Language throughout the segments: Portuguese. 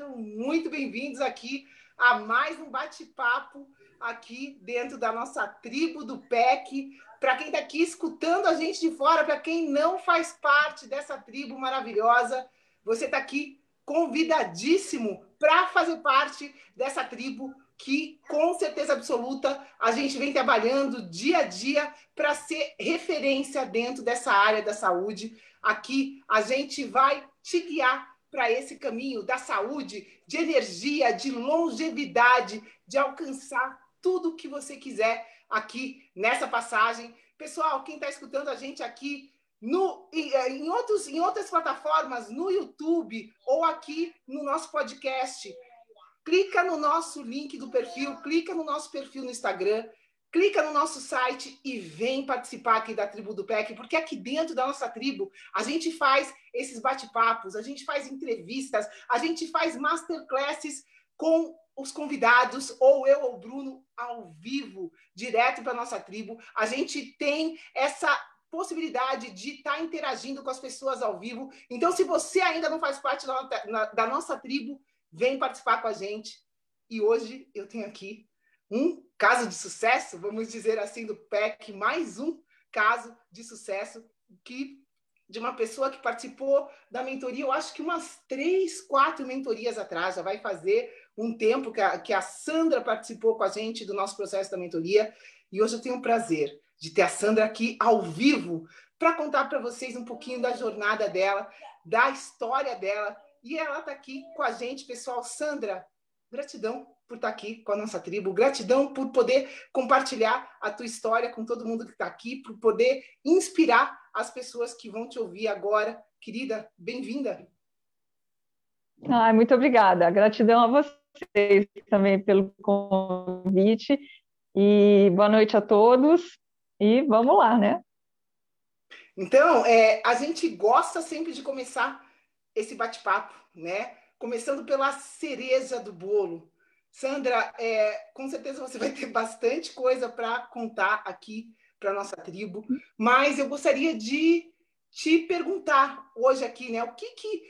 Sejam muito bem-vindos aqui a mais um bate-papo aqui dentro da nossa tribo do PEC. Para quem está aqui escutando a gente de fora, para quem não faz parte dessa tribo maravilhosa, você está aqui convidadíssimo para fazer parte dessa tribo que, com certeza absoluta, a gente vem trabalhando dia a dia para ser referência dentro dessa área da saúde Aqui a gente vai te guiar para esse caminho da saúde, de energia, de longevidade, de alcançar tudo o que você quiser aqui nessa passagem. Pessoal, quem está escutando a gente aqui no, eh, em, outros, em outras plataformas, no YouTube ou aqui no nosso podcast, clica no nosso link do perfil, clica no nosso perfil no Instagram, clica no nosso site e vem participar aqui da tribo do PEC, porque aqui dentro da nossa tribo a gente faz esses bate-papos, a gente faz entrevistas, a gente faz masterclasses com os convidados, ou eu ou Bruno, ao vivo, direto para nossa tribo. A gente tem essa possibilidade de estar tá interagindo com as pessoas ao vivo. Então, se você ainda não faz parte da nossa tribo, vem participar com a gente. E hoje eu tenho aqui um caso de sucesso, vamos dizer assim, do PEC, mais um caso de sucesso que de uma pessoa que participou da mentoria, eu acho que umas três, quatro mentorias atrás, já vai fazer um tempo que a, que a Sandra participou com a gente do nosso processo da mentoria, e hoje eu tenho o prazer de ter a Sandra aqui ao vivo para contar para vocês um pouquinho da jornada dela, da história dela, e ela está aqui com a gente, pessoal. Sandra, gratidão por estar aqui com a nossa tribo, gratidão por poder compartilhar a tua história com todo mundo que está aqui, por poder inspirar as pessoas que vão te ouvir agora. Querida, bem-vinda. Ai, muito obrigada. Gratidão a vocês também pelo convite. E boa noite a todos. E vamos lá, né? Então, é, a gente gosta sempre de começar esse bate-papo, né? Começando pela cereja do bolo. Sandra, é, com certeza você vai ter bastante coisa para contar aqui para nossa tribo, mas eu gostaria de te perguntar hoje aqui, né? O que que,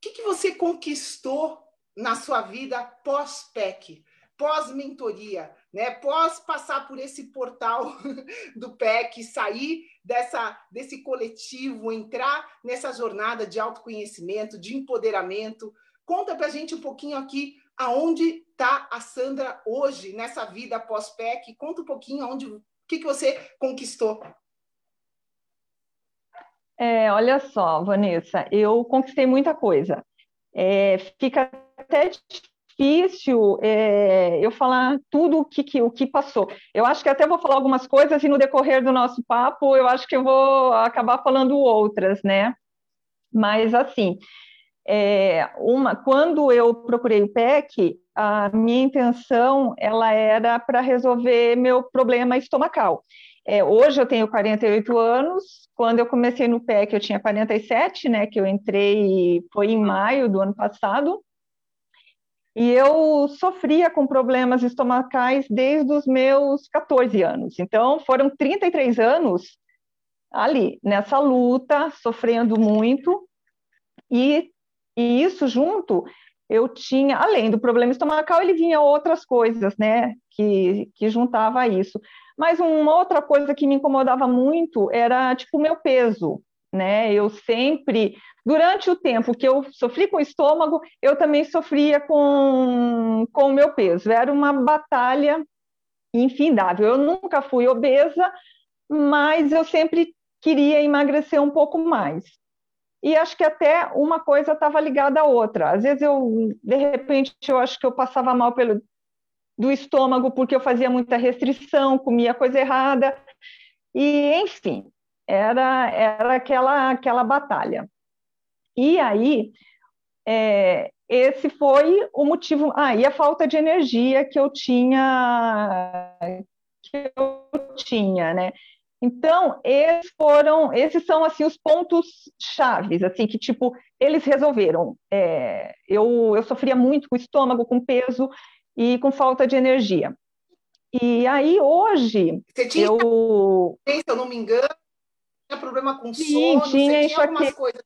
que, que você conquistou na sua vida pós-PEC, pós-mentoria, né? Pós passar por esse portal do PEC, sair dessa, desse coletivo, entrar nessa jornada de autoconhecimento, de empoderamento. Conta para a gente um pouquinho aqui aonde está a Sandra hoje nessa vida pós-PEC? Conta um pouquinho aonde, o que, que você conquistou. É, olha só, Vanessa, eu conquistei muita coisa. É, fica até difícil é, eu falar tudo o que, que, o que passou. Eu acho que até vou falar algumas coisas e no decorrer do nosso papo eu acho que eu vou acabar falando outras, né? Mas assim, é, uma, quando eu procurei o PEC, a minha intenção ela era para resolver meu problema estomacal. É, hoje eu tenho 48 anos, quando eu comecei no PEC eu tinha 47, né, que eu entrei, foi em maio do ano passado, e eu sofria com problemas estomacais desde os meus 14 anos. Então, foram 33 anos ali, nessa luta, sofrendo muito, e, e isso junto, eu tinha, além do problema estomacal, ele vinha outras coisas, né, que, que juntava a isso. Mas uma outra coisa que me incomodava muito era, tipo, o meu peso, né, eu sempre, durante o tempo que eu sofri com o estômago, eu também sofria com, com o meu peso, era uma batalha infindável. Eu nunca fui obesa, mas eu sempre queria emagrecer um pouco mais. E acho que até uma coisa estava ligada à outra. Às vezes eu, de repente, eu acho que eu passava mal pelo do estômago porque eu fazia muita restrição, comia coisa errada. E, enfim, era era aquela aquela batalha. E aí, é, esse foi o motivo. Ah, e a falta de energia que eu tinha, que eu tinha, né? Então, esses foram, esses são assim os pontos chaves, assim que tipo eles resolveram. É, eu, eu sofria muito com estômago, com peso e com falta de energia. E aí hoje Você tinha, eu, se eu não me engano, tinha problema com sono, tinha tinha algumas coisas.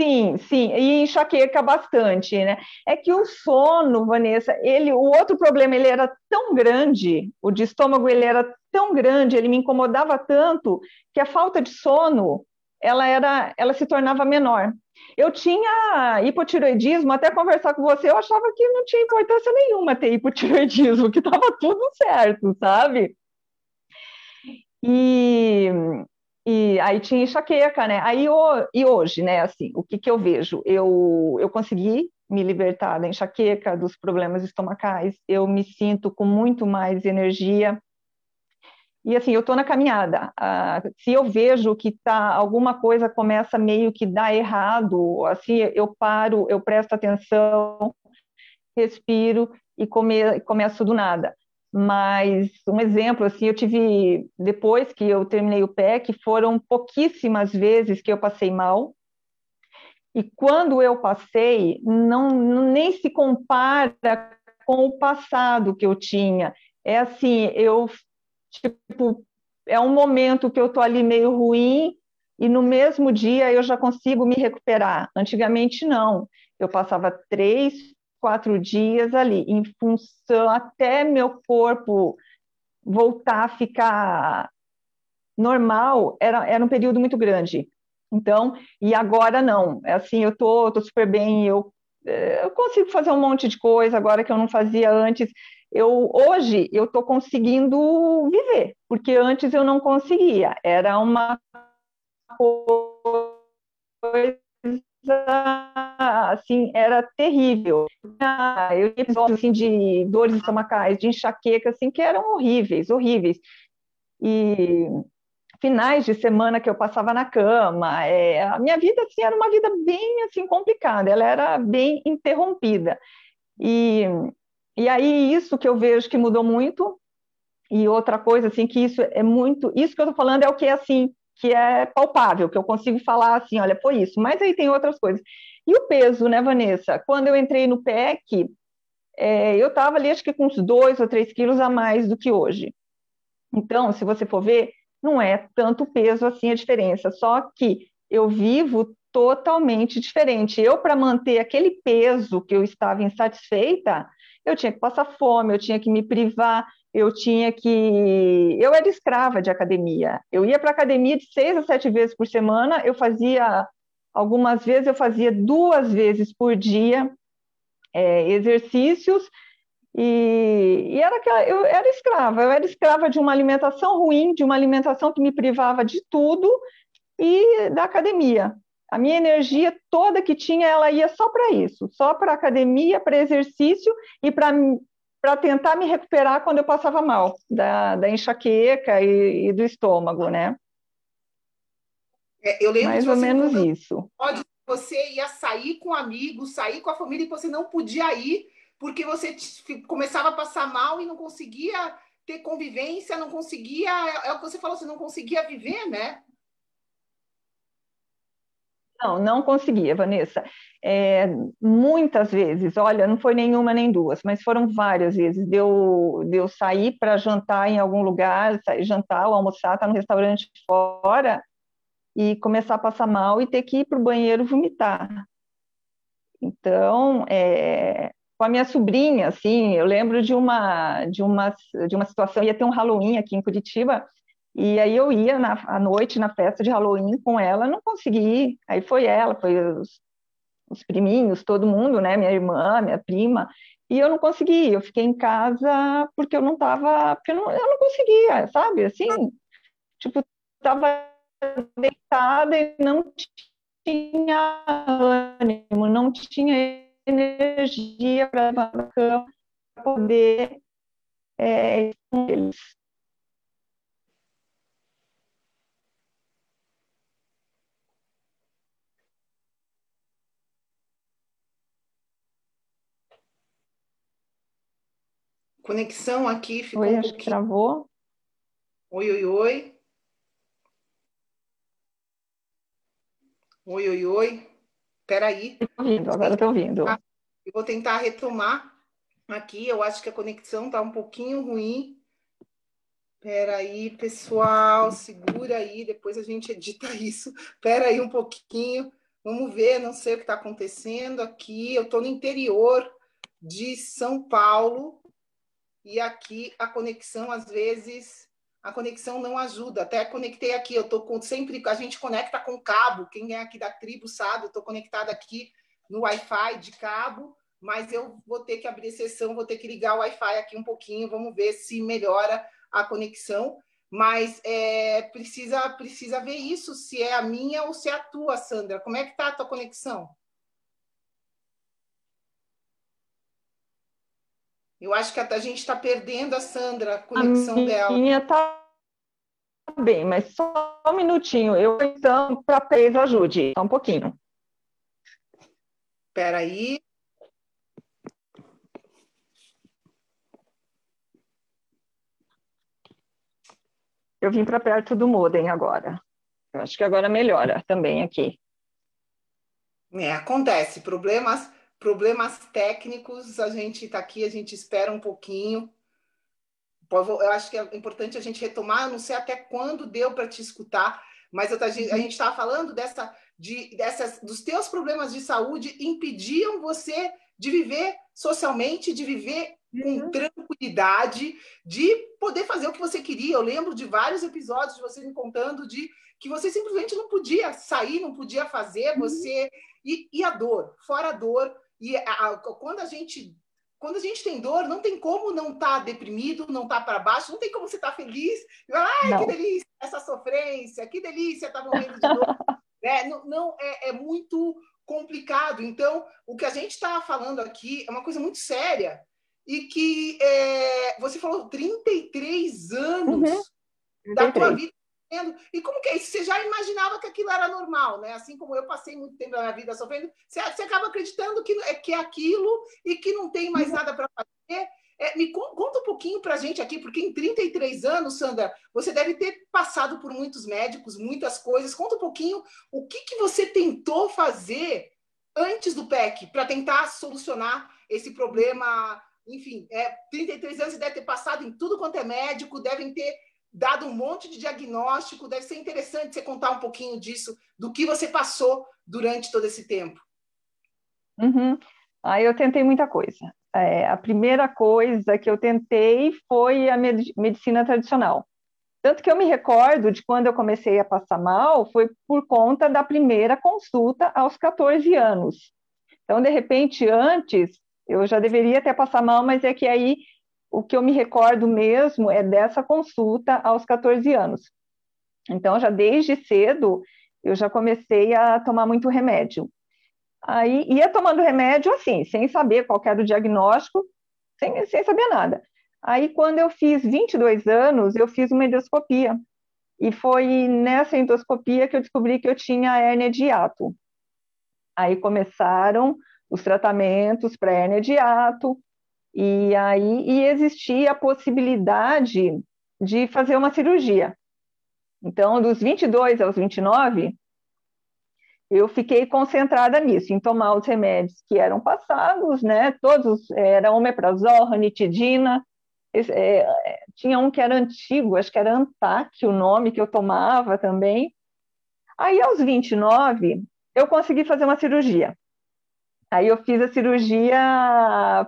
Sim, sim, e enxaqueca bastante, né? É que o sono, Vanessa, ele, o outro problema, ele era tão grande, o de estômago, ele era tão grande, ele me incomodava tanto, que a falta de sono, ela era, ela se tornava menor. Eu tinha hipotiroidismo, até conversar com você, eu achava que não tinha importância nenhuma ter hipotiroidismo, que estava tudo certo, sabe? E, e aí tinha enxaqueca, né? Aí o, e hoje, né? Assim, o que, que eu vejo? Eu, eu consegui me libertar da enxaqueca, dos problemas estomacais, eu me sinto com muito mais energia. E assim, eu estou na caminhada. Ah, se eu vejo que tá alguma coisa começa meio que dar errado, assim, eu paro, eu presto atenção, respiro e come, começo do nada. Mas um exemplo, assim, eu tive, depois que eu terminei o PEC, foram pouquíssimas vezes que eu passei mal. E quando eu passei, não, nem se compara com o passado que eu tinha. É assim, eu, tipo, é um momento que eu tô ali meio ruim e no mesmo dia eu já consigo me recuperar. Antigamente, não. Eu passava três, quatro dias ali, em função até meu corpo voltar a ficar normal, era, era um período muito grande. Então, e agora não, é assim, eu tô, tô super bem, eu, eh, eu consigo fazer um monte de coisa agora que eu não fazia antes. Eu hoje eu tô conseguindo viver, porque antes eu não conseguia. Era uma coisa assim, era terrível. Eu tinha assim, de dores estomacais, de enxaqueca, assim, que eram horríveis, horríveis. E finais de semana que eu passava na cama, é, a minha vida assim, era uma vida bem assim complicada, ela era bem interrompida. E, e aí isso que eu vejo que mudou muito, e outra coisa assim que isso é muito, isso que eu estou falando é o que é assim que é palpável, que eu consigo falar assim, olha, foi isso. Mas aí tem outras coisas. E o peso, né, Vanessa? Quando eu entrei no PEC, é, eu estava ali, acho que com uns dois ou três quilos a mais do que hoje. Então, se você for ver, não é tanto peso assim a diferença, só que eu vivo totalmente diferente. Eu, para manter aquele peso que eu estava insatisfeita, eu tinha que passar fome, eu tinha que me privar, eu tinha que. Eu era escrava de academia. Eu ia para academia de seis a sete vezes por semana, eu fazia. Algumas vezes eu fazia duas vezes por dia é, exercícios, e, e era aquela, eu era escrava, eu era escrava de uma alimentação ruim, de uma alimentação que me privava de tudo e da academia. A minha energia toda que tinha, ela ia só para isso, só para academia, para exercício e para para tentar me recuperar quando eu passava mal, da, da enxaqueca e, e, do estômago, né? É, eu lembro Mais ou menos isso. Pode, você ia sair com amigos, sair com a família e você não podia ir porque você começava a passar mal e não conseguia ter convivência, não conseguia, é, é o que você falou, você não conseguia viver, né? Não, não conseguia, Vanessa. É, muitas vezes, olha, não foi nenhuma nem duas, mas foram várias vezes. Deu, deu sair para jantar em algum lugar, sair, jantar ou almoçar, estar tá no restaurante fora e começar a passar mal e ter que ir para o banheiro vomitar. Então, é, com a minha sobrinha, assim, eu lembro de uma de uma de uma situação, ia ter um Halloween aqui em Curitiba, e aí eu ia na, à noite na festa de Halloween com ela, não consegui ir. Aí foi ela, foi os, os priminhos, todo mundo, né, minha irmã, minha prima, e eu não consegui. Eu fiquei em casa porque eu não estava, porque eu não, eu não conseguia, sabe? Assim, tipo, estava deitada e não tinha ânimo, não tinha energia para poder é, eles. Conexão aqui ficou oi, um acho que travou. Oi, oi, oi. Oi, oi, oi. Peraí. Estou ouvindo, agora estou ouvindo. Eu vou tentar retomar aqui. Eu acho que a conexão está um pouquinho ruim. Peraí, pessoal, segura aí, depois a gente edita isso. Peraí um pouquinho. Vamos ver, não sei o que está acontecendo aqui. Eu estou no interior de São Paulo e aqui a conexão às vezes a conexão não ajuda. Até conectei aqui, eu tô com sempre a gente conecta com cabo. Quem é aqui da tribo sabe, eu tô conectada aqui no Wi-Fi de cabo, mas eu vou ter que abrir sessão, vou ter que ligar o Wi-Fi aqui um pouquinho, vamos ver se melhora a conexão. Mas é, precisa precisa ver isso, se é a minha ou se é a tua, Sandra. Como é que tá a tua conexão? Eu acho que a gente está perdendo a Sandra, a conexão a dela. Minha está bem, mas só um minutinho. Eu então para Pez ajude, só um pouquinho. Espera aí. Eu vim para perto do modem agora. Eu acho que agora melhora também aqui. É, acontece problemas problemas técnicos, a gente está aqui, a gente espera um pouquinho. Eu acho que é importante a gente retomar, eu não sei até quando deu para te escutar, mas a gente estava falando dessa, de, dessas, dos teus problemas de saúde impediam você de viver socialmente, de viver com uhum. tranquilidade, de poder fazer o que você queria. Eu lembro de vários episódios de você me contando de que você simplesmente não podia sair, não podia fazer, uhum. você e, e a dor, fora a dor, e a, a, quando a gente quando a gente tem dor, não tem como não estar tá deprimido, não estar tá para baixo, não tem como você estar tá feliz. Ai, que delícia essa sofrência, que delícia estar tá morrendo de dor. é, não, não é, é, muito complicado. Então, o que a gente está falando aqui é uma coisa muito séria e que é, você falou 33 anos uhum. da tua vida e como que é isso? Você já imaginava que aquilo era normal, né? Assim como eu passei muito tempo da minha vida sofrendo, você, você acaba acreditando que é, que é aquilo e que não tem mais nada para fazer. É, me conta um pouquinho para a gente aqui, porque em 33 anos, Sandra, você deve ter passado por muitos médicos, muitas coisas. Conta um pouquinho o que, que você tentou fazer antes do PEC para tentar solucionar esse problema. Enfim, é, 33 anos você deve ter passado em tudo quanto é médico, devem ter dado um monte de diagnóstico. Deve ser interessante você contar um pouquinho disso, do que você passou durante todo esse tempo. Uhum. Aí eu tentei muita coisa. É, a primeira coisa que eu tentei foi a medicina tradicional. Tanto que eu me recordo de quando eu comecei a passar mal, foi por conta da primeira consulta aos 14 anos. Então, de repente, antes, eu já deveria ter passado mal, mas é que aí o que eu me recordo mesmo é dessa consulta aos 14 anos. Então, já desde cedo, eu já comecei a tomar muito remédio. Aí, ia tomando remédio assim, sem saber qual era o diagnóstico, sem, sem saber nada. Aí, quando eu fiz 22 anos, eu fiz uma endoscopia. E foi nessa endoscopia que eu descobri que eu tinha hérnia de hiato. Aí começaram os tratamentos para hérnia de hiato, e aí e existia a possibilidade de fazer uma cirurgia. Então, dos 22 aos 29, eu fiquei concentrada nisso, em tomar os remédios que eram passados, né? Todos era omeprazol, ranitidina, é, é, tinha um que era antigo, acho que era Antac o nome que eu tomava também. Aí, aos 29, eu consegui fazer uma cirurgia. Aí eu fiz a cirurgia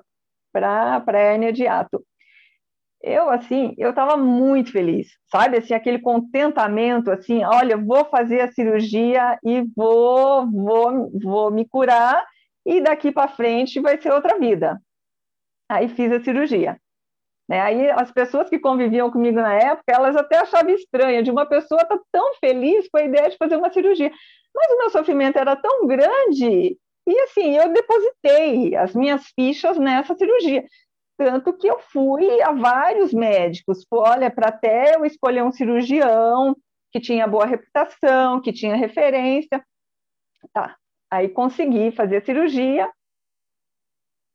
para hérnia de ato. Eu, assim, eu estava muito feliz, sabe? Assim, aquele contentamento, assim, olha, vou fazer a cirurgia e vou, vou, vou me curar e daqui para frente vai ser outra vida. Aí fiz a cirurgia. Né? Aí as pessoas que conviviam comigo na época, elas até achavam estranha de uma pessoa estar tá tão feliz com a ideia de fazer uma cirurgia. Mas o meu sofrimento era tão grande e assim, eu depositei as minhas fichas nessa cirurgia. Tanto que eu fui a vários médicos. Olha, para até eu escolher um cirurgião que tinha boa reputação, que tinha referência. Tá. Aí consegui fazer a cirurgia.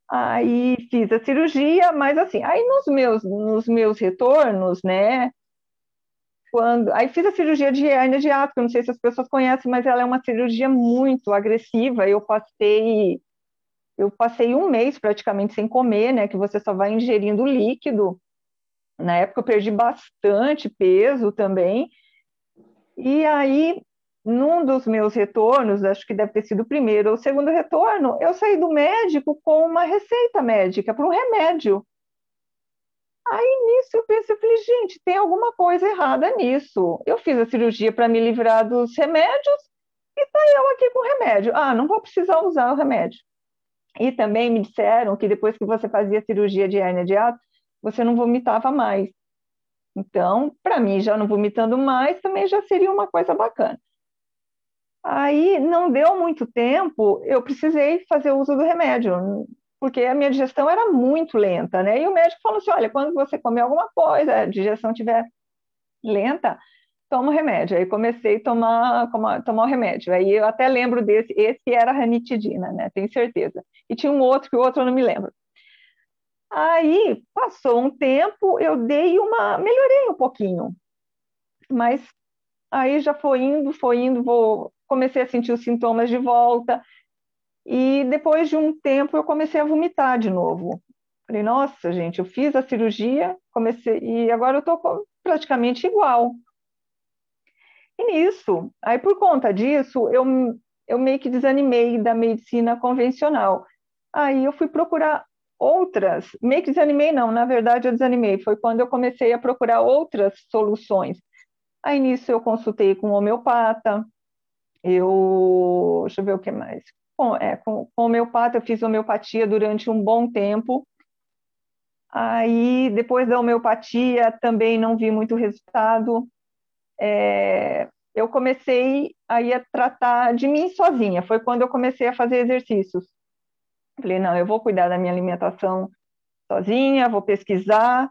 Aí fiz a cirurgia, mas assim, aí nos meus, nos meus retornos, né? Quando, aí fiz a cirurgia de hernia de ato, que eu não sei se as pessoas conhecem, mas ela é uma cirurgia muito agressiva. Eu passei eu passei um mês praticamente sem comer, né? Que você só vai ingerindo líquido. Na época eu perdi bastante peso também. E aí, num dos meus retornos, acho que deve ter sido o primeiro ou o segundo retorno, eu saí do médico com uma receita médica para um remédio. Aí nisso eu pensei, eu falei, gente, tem alguma coisa errada nisso. Eu fiz a cirurgia para me livrar dos remédios e tá eu aqui com o remédio. Ah, não vou precisar usar o remédio. E também me disseram que depois que você fazia cirurgia de hernia de ato, você não vomitava mais. Então, para mim, já não vomitando mais, também já seria uma coisa bacana. Aí, não deu muito tempo, eu precisei fazer uso do remédio porque a minha digestão era muito lenta, né? E o médico falou assim: olha, quando você comer alguma coisa, a digestão estiver lenta, toma o remédio. Aí comecei a tomar, tomar o remédio. Aí eu até lembro desse, esse era ranitidina, né? Tenho certeza. E tinha um outro que o outro eu não me lembro. Aí passou um tempo, eu dei uma, melhorei um pouquinho, mas aí já foi indo, foi indo, vou, comecei a sentir os sintomas de volta. E depois de um tempo eu comecei a vomitar de novo. Falei, nossa, gente, eu fiz a cirurgia, comecei e agora eu estou praticamente igual. E nisso, aí por conta disso, eu, eu meio que desanimei da medicina convencional. Aí eu fui procurar outras, meio que desanimei não, na verdade eu desanimei, foi quando eu comecei a procurar outras soluções. Aí nisso eu consultei com um homeopata, eu, deixa eu ver o que mais, com, é, com, com homeopata, eu fiz homeopatia durante um bom tempo. Aí, depois da homeopatia, também não vi muito resultado. É, eu comecei aí a tratar de mim sozinha. Foi quando eu comecei a fazer exercícios. Falei, não, eu vou cuidar da minha alimentação sozinha, vou pesquisar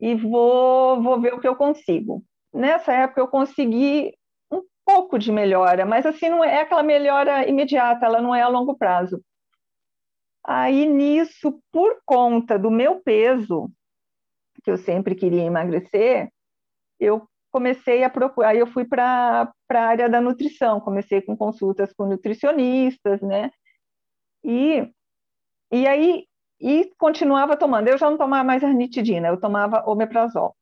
e vou, vou ver o que eu consigo. Nessa época, eu consegui pouco de melhora, mas assim não é aquela melhora imediata, ela não é a longo prazo. Aí nisso, por conta do meu peso, que eu sempre queria emagrecer, eu comecei a procurar, aí eu fui para a área da nutrição, comecei com consultas com nutricionistas, né? E, e aí e continuava tomando. Eu já não tomava mais arnitidina, eu tomava omeprazol.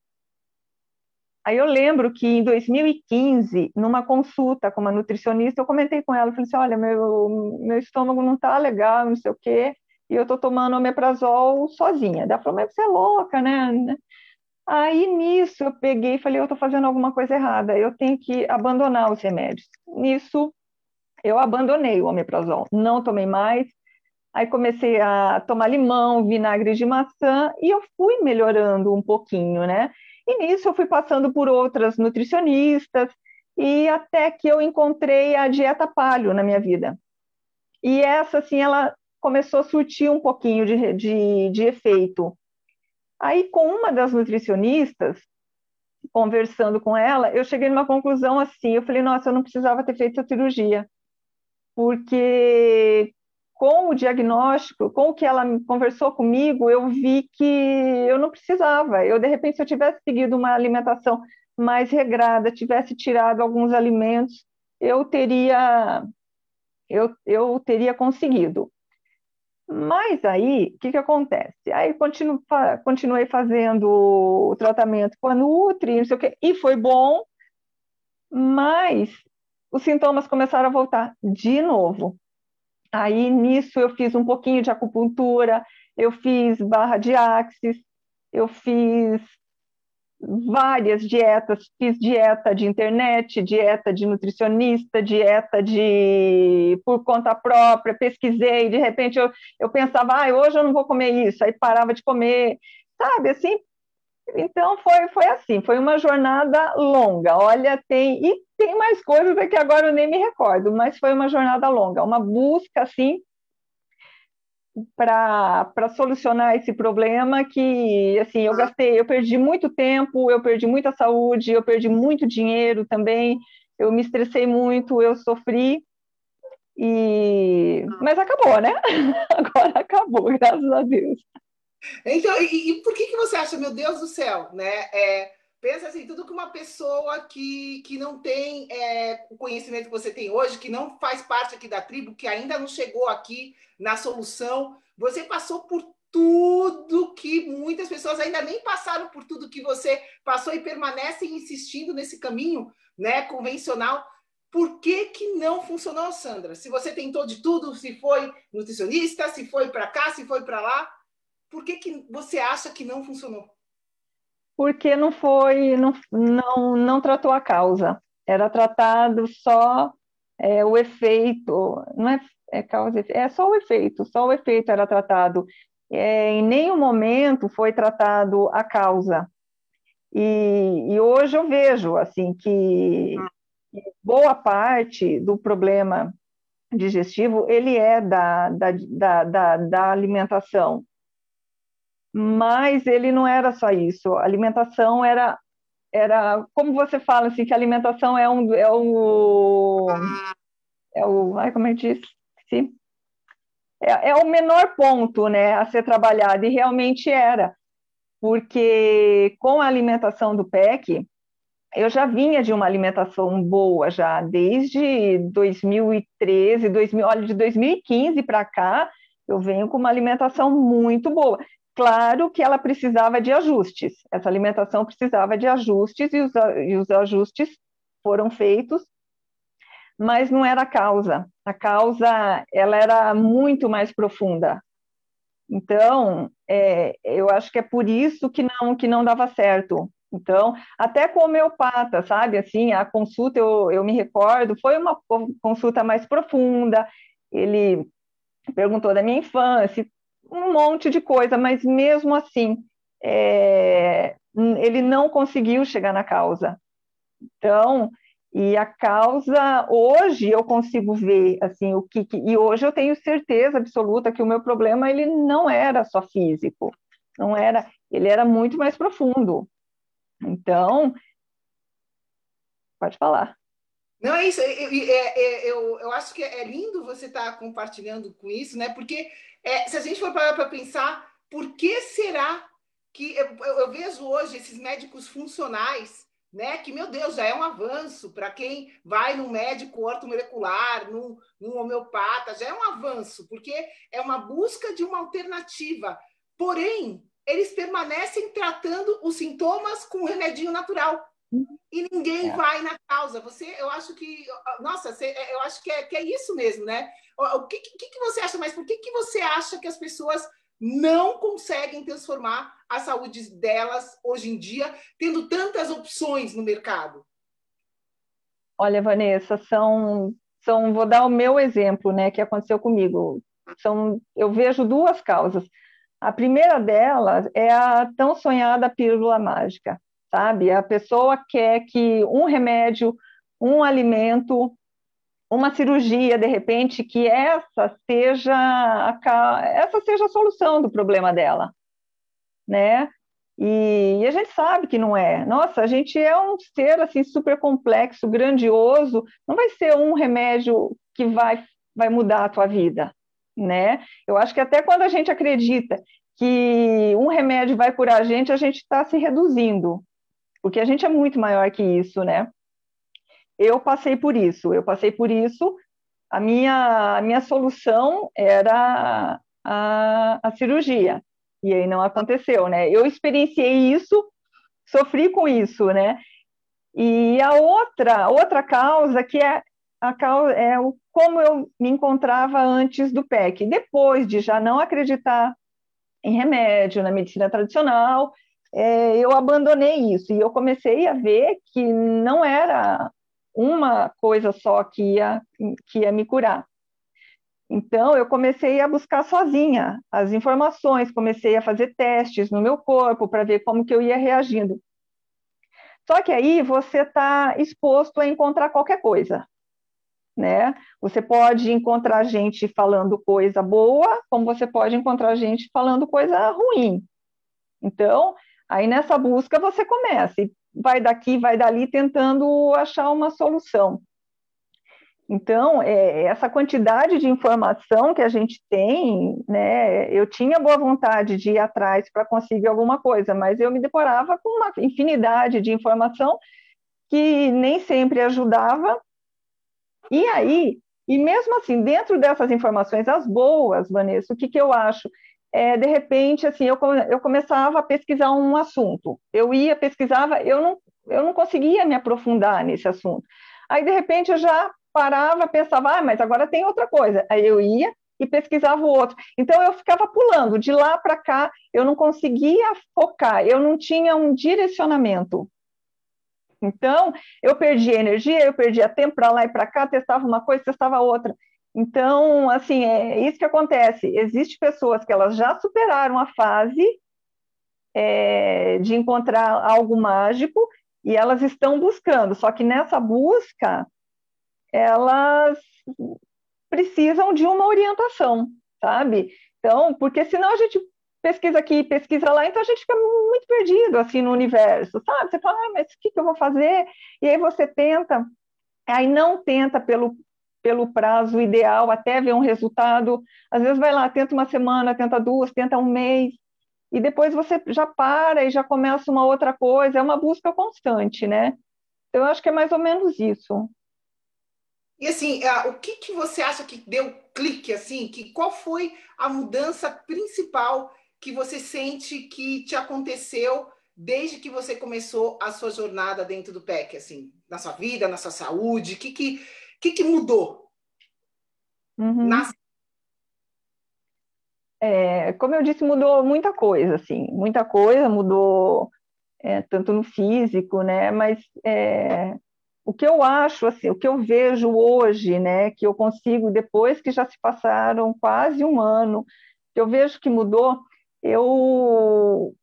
Aí eu lembro que em 2015, numa consulta com uma nutricionista, eu comentei com ela, falei assim, olha, meu, meu estômago não está legal, não sei o quê, e eu estou tomando omeprazol sozinha. Ela falou, mas você é louca, né? Aí nisso eu peguei e falei, eu estou fazendo alguma coisa errada, eu tenho que abandonar os remédios. Nisso eu abandonei o omeprazol, não tomei mais. Aí comecei a tomar limão, vinagre de maçã e eu fui melhorando um pouquinho, né? E nisso eu fui passando por outras nutricionistas e até que eu encontrei a dieta paleo na minha vida. E essa, assim, ela começou a surtir um pouquinho de, de, de efeito. Aí, com uma das nutricionistas, conversando com ela, eu cheguei numa conclusão assim, eu falei, nossa, eu não precisava ter feito a cirurgia, porque com o diagnóstico, com o que ela conversou comigo, eu vi que eu não precisava. Eu, de repente, se eu tivesse seguido uma alimentação mais regrada, tivesse tirado alguns alimentos, eu teria eu, eu teria conseguido. Mas aí, o que, que acontece? Aí continuei fazendo o tratamento com a Nutri, não sei o quê, e foi bom, mas os sintomas começaram a voltar de novo. Aí, nisso, eu fiz um pouquinho de acupuntura, eu fiz barra de axis, eu fiz várias dietas, fiz dieta de internet, dieta de nutricionista, dieta de por conta própria, pesquisei, de repente eu, eu pensava, ah, hoje eu não vou comer isso, aí parava de comer, sabe, assim, então foi, foi assim, foi uma jornada longa, olha, tem, e tem mais coisas que agora eu nem me recordo, mas foi uma jornada longa, uma busca, assim, para solucionar esse problema que assim eu gastei, eu perdi muito tempo, eu perdi muita saúde, eu perdi muito dinheiro também, eu me estressei muito, eu sofri e mas acabou, né? Agora acabou, graças a Deus. Então, e, e por que que você acha, meu Deus do céu, né? É, pensa assim, tudo que uma pessoa que, que não tem é, o conhecimento que você tem hoje, que não faz parte aqui da tribo, que ainda não chegou aqui na solução, você passou por tudo que muitas pessoas ainda nem passaram por tudo que você passou e permanecem insistindo nesse caminho, né, convencional. Por que, que não funcionou, Sandra? Se você tentou de tudo, se foi nutricionista, se foi para cá, se foi para lá, por que, que você acha que não funcionou? porque não foi, não, não, não tratou a causa, era tratado só é, o efeito, não é, é causa, é só o efeito, só o efeito era tratado. É, em nenhum momento foi tratado a causa. E, e hoje eu vejo assim que boa parte do problema digestivo ele é da, da, da, da, da alimentação mas ele não era só isso. A alimentação era, era como você fala assim, que a alimentação é um é o é o, ai, como que diz? Sim. É, é o menor ponto, né, a ser trabalhado e realmente era, porque com a alimentação do PEC eu já vinha de uma alimentação boa já desde 2013, 2000, olha, de 2015 para cá, eu venho com uma alimentação muito boa. Claro que ela precisava de ajustes, essa alimentação precisava de ajustes e os, e os ajustes foram feitos, mas não era a causa. A causa ela era muito mais profunda. Então, é, eu acho que é por isso que não que não dava certo. Então, até com homeopata, sabe? Assim, a consulta, eu, eu me recordo, foi uma consulta mais profunda. Ele perguntou da minha infância, um monte de coisa, mas mesmo assim, é, ele não conseguiu chegar na causa. Então, e a causa, hoje eu consigo ver, assim, o que, que, e hoje eu tenho certeza absoluta que o meu problema, ele não era só físico, não era, ele era muito mais profundo. Então, pode falar. Não, é isso. Eu, é, eu, eu acho que é lindo você estar tá compartilhando com isso, né? Porque é, se a gente for parar para pensar, por que será que eu, eu, vejo hoje esses médicos funcionais, né? Que, meu Deus, já é um avanço para quem vai no médico ortomolecular, num homeopata, já é um avanço, porque é uma busca de uma alternativa. Porém, eles permanecem tratando os sintomas com um remedinho natural e ninguém é. vai na causa. Você, eu acho que, nossa, você, eu acho que é, que é isso mesmo, né? O que, que, que você acha? Mas por que, que você acha que as pessoas não conseguem transformar a saúde delas hoje em dia, tendo tantas opções no mercado? Olha, Vanessa, são, são vou dar o meu exemplo, né, que aconteceu comigo. São, eu vejo duas causas. A primeira delas é a tão sonhada pílula mágica, sabe? A pessoa quer que um remédio, um alimento, uma cirurgia, de repente, que essa seja a, essa seja a solução do problema dela, né? E, e, a gente sabe que não é. Nossa, a gente é um ser assim super complexo, grandioso. Não vai ser um remédio que vai vai mudar a tua vida, né? Eu acho que até quando a gente acredita que um remédio vai curar a gente, a gente está se reduzindo, porque a gente é muito maior que isso, né? Eu passei por isso, eu passei por isso a minha, a minha solução era a, a cirurgia. E aí não aconteceu, né? Eu experienciei isso, sofri com isso, né? E a outra, outra causa que é a causa é o como eu me encontrava antes do PEC, depois de já não acreditar em remédio, na medicina tradicional, é, eu abandonei isso e eu comecei a ver que não era uma coisa só que ia, que ia me curar. Então, eu comecei a buscar sozinha as informações, comecei a fazer testes no meu corpo para ver como que eu ia reagindo. Só que aí você está exposto a encontrar qualquer coisa, né? Você pode encontrar gente falando coisa boa, como você pode encontrar gente falando coisa ruim. Então, aí nessa busca você começa, e vai daqui, vai dali, tentando achar uma solução. Então, é, essa quantidade de informação que a gente tem, né, eu tinha boa vontade de ir atrás para conseguir alguma coisa, mas eu me deparava com uma infinidade de informação que nem sempre ajudava. E aí, e mesmo assim, dentro dessas informações, as boas, Vanessa, o que, que eu acho? É, de repente, assim, eu, eu começava a pesquisar um assunto. Eu ia, pesquisava, eu não, eu não conseguia me aprofundar nesse assunto. Aí, de repente, eu já parava, pensava, ah, mas agora tem outra coisa. Aí eu ia e pesquisava o outro. Então eu ficava pulando de lá para cá, eu não conseguia focar, eu não tinha um direcionamento. Então, eu perdia energia, eu perdia tempo para lá e para cá, testava uma coisa, testava outra. Então, assim, é isso que acontece. Existem pessoas que elas já superaram a fase é, de encontrar algo mágico e elas estão buscando. Só que nessa busca, elas precisam de uma orientação, sabe? Então, porque senão a gente pesquisa aqui, pesquisa lá, então a gente fica muito perdido assim no universo, sabe? Você fala, ah, mas o que, que eu vou fazer? E aí você tenta, aí não tenta pelo pelo prazo ideal até ver um resultado. Às vezes vai lá, tenta uma semana, tenta duas, tenta um mês, e depois você já para e já começa uma outra coisa. É uma busca constante, né? Então, eu acho que é mais ou menos isso. E assim, o que, que você acha que deu clique assim? Que qual foi a mudança principal que você sente que te aconteceu desde que você começou a sua jornada dentro do PEC, assim, na sua vida, na sua saúde? O que, que, que, que mudou? Uhum. É, como eu disse, mudou muita coisa, assim, muita coisa mudou, é, tanto no físico, né? Mas é, o que eu acho, assim, o que eu vejo hoje, né, que eu consigo, depois que já se passaram quase um ano, que eu vejo que mudou, eu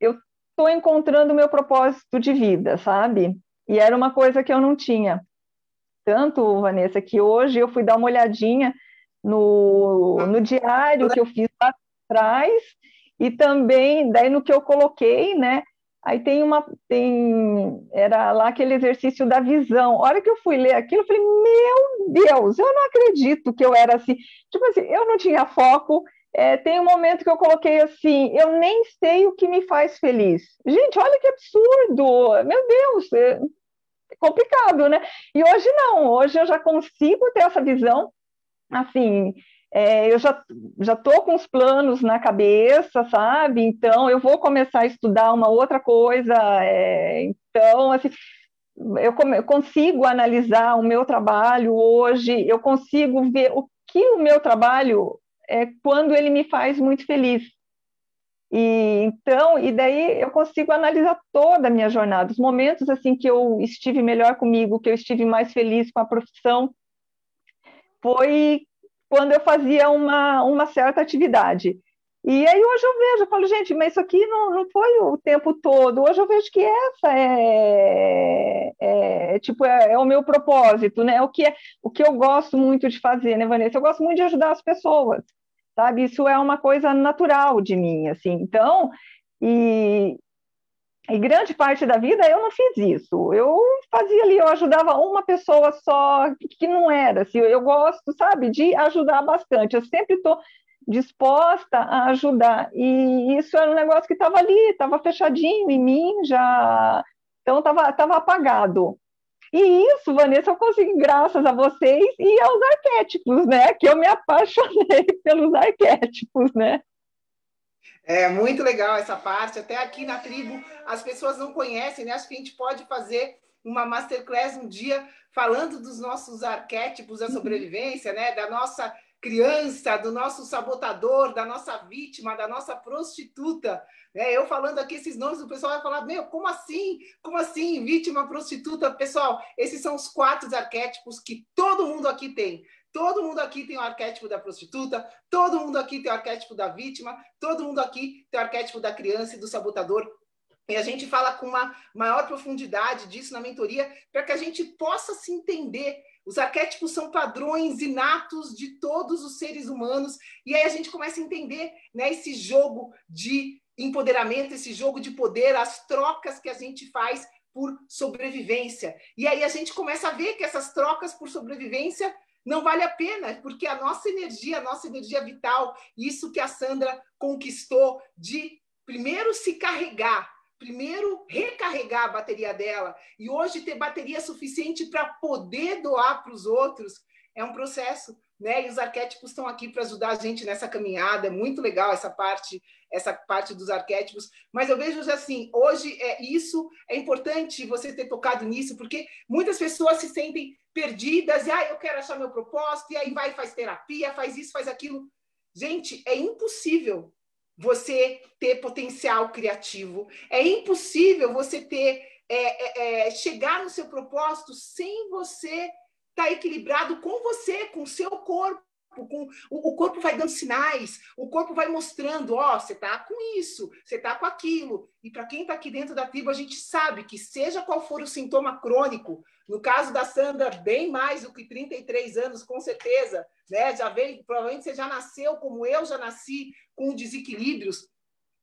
eu estou encontrando o meu propósito de vida, sabe? E era uma coisa que eu não tinha. Tanto, Vanessa, que hoje eu fui dar uma olhadinha no, no diário que eu fiz lá atrás e também daí no que eu coloquei, né? Aí tem uma, tem, era lá aquele exercício da visão. A hora que eu fui ler aquilo, eu falei, meu Deus, eu não acredito que eu era assim. Tipo assim, eu não tinha foco. É, tem um momento que eu coloquei assim, eu nem sei o que me faz feliz. Gente, olha que absurdo! Meu Deus, é complicado, né? E hoje não, hoje eu já consigo ter essa visão, assim, é, eu já já estou com os planos na cabeça, sabe? Então eu vou começar a estudar uma outra coisa. É, então, assim, eu, eu, consigo analisar o meu trabalho hoje, eu consigo ver o que o meu trabalho é quando ele me faz muito feliz. E então, e daí eu consigo analisar toda a minha jornada, os momentos assim que eu estive melhor comigo, que eu estive mais feliz com a profissão, foi quando eu fazia uma, uma certa atividade. E aí hoje eu vejo, eu falo, gente, mas isso aqui não, não foi o tempo todo. Hoje eu vejo que essa é, é tipo é, é, o meu propósito, né? O que é o que eu gosto muito de fazer, né, Vanessa? Eu gosto muito de ajudar as pessoas, sabe? Isso é uma coisa natural de mim, assim. Então, e, e grande parte da vida eu não fiz isso. Eu fazia ali, eu ajudava uma pessoa só, que não era. Assim, eu gosto, sabe, de ajudar bastante. Eu sempre estou disposta a ajudar. E isso era um negócio que estava ali, estava fechadinho em mim, já. Então, estava tava apagado. E isso, Vanessa, eu consegui graças a vocês e aos arquétipos, né? Que eu me apaixonei pelos arquétipos, né? É muito legal essa parte. Até aqui na tribo as pessoas não conhecem, né? Acho que a gente pode fazer uma masterclass um dia falando dos nossos arquétipos da uhum. sobrevivência, né? Da nossa criança, do nosso sabotador, da nossa vítima, da nossa prostituta. Né? Eu falando aqui esses nomes, o pessoal vai falar: Meu, como assim? Como assim? Vítima, prostituta? Pessoal, esses são os quatro arquétipos que todo mundo aqui tem. Todo mundo aqui tem o arquétipo da prostituta, todo mundo aqui tem o arquétipo da vítima, todo mundo aqui tem o arquétipo da criança e do sabotador. E a gente fala com uma maior profundidade disso na mentoria, para que a gente possa se entender. Os arquétipos são padrões inatos de todos os seres humanos, e aí a gente começa a entender né, esse jogo de empoderamento, esse jogo de poder, as trocas que a gente faz por sobrevivência. E aí a gente começa a ver que essas trocas por sobrevivência não vale a pena, porque a nossa energia, a nossa energia vital, isso que a Sandra conquistou de primeiro se carregar, primeiro recarregar a bateria dela e hoje ter bateria suficiente para poder doar para os outros, é um processo, né? E os arquétipos estão aqui para ajudar a gente nessa caminhada. É muito legal essa parte, essa parte dos arquétipos. Mas eu vejo assim, hoje é isso é importante você ter tocado nisso, porque muitas pessoas se sentem perdidas e ah, eu quero achar meu propósito e aí vai faz terapia, faz isso, faz aquilo. Gente, é impossível você ter potencial criativo. É impossível você ter é, é, é chegar no seu propósito sem você estar tá equilibrado com você, com o seu corpo. Com, o, o corpo vai dando sinais, o corpo vai mostrando, ó, você tá com isso, você tá com aquilo. E para quem está aqui dentro da tribo, a gente sabe que seja qual for o sintoma crônico, no caso da Sandra, bem mais do que 33 anos, com certeza, né? Já veio, provavelmente você já nasceu como eu já nasci, com desequilíbrios.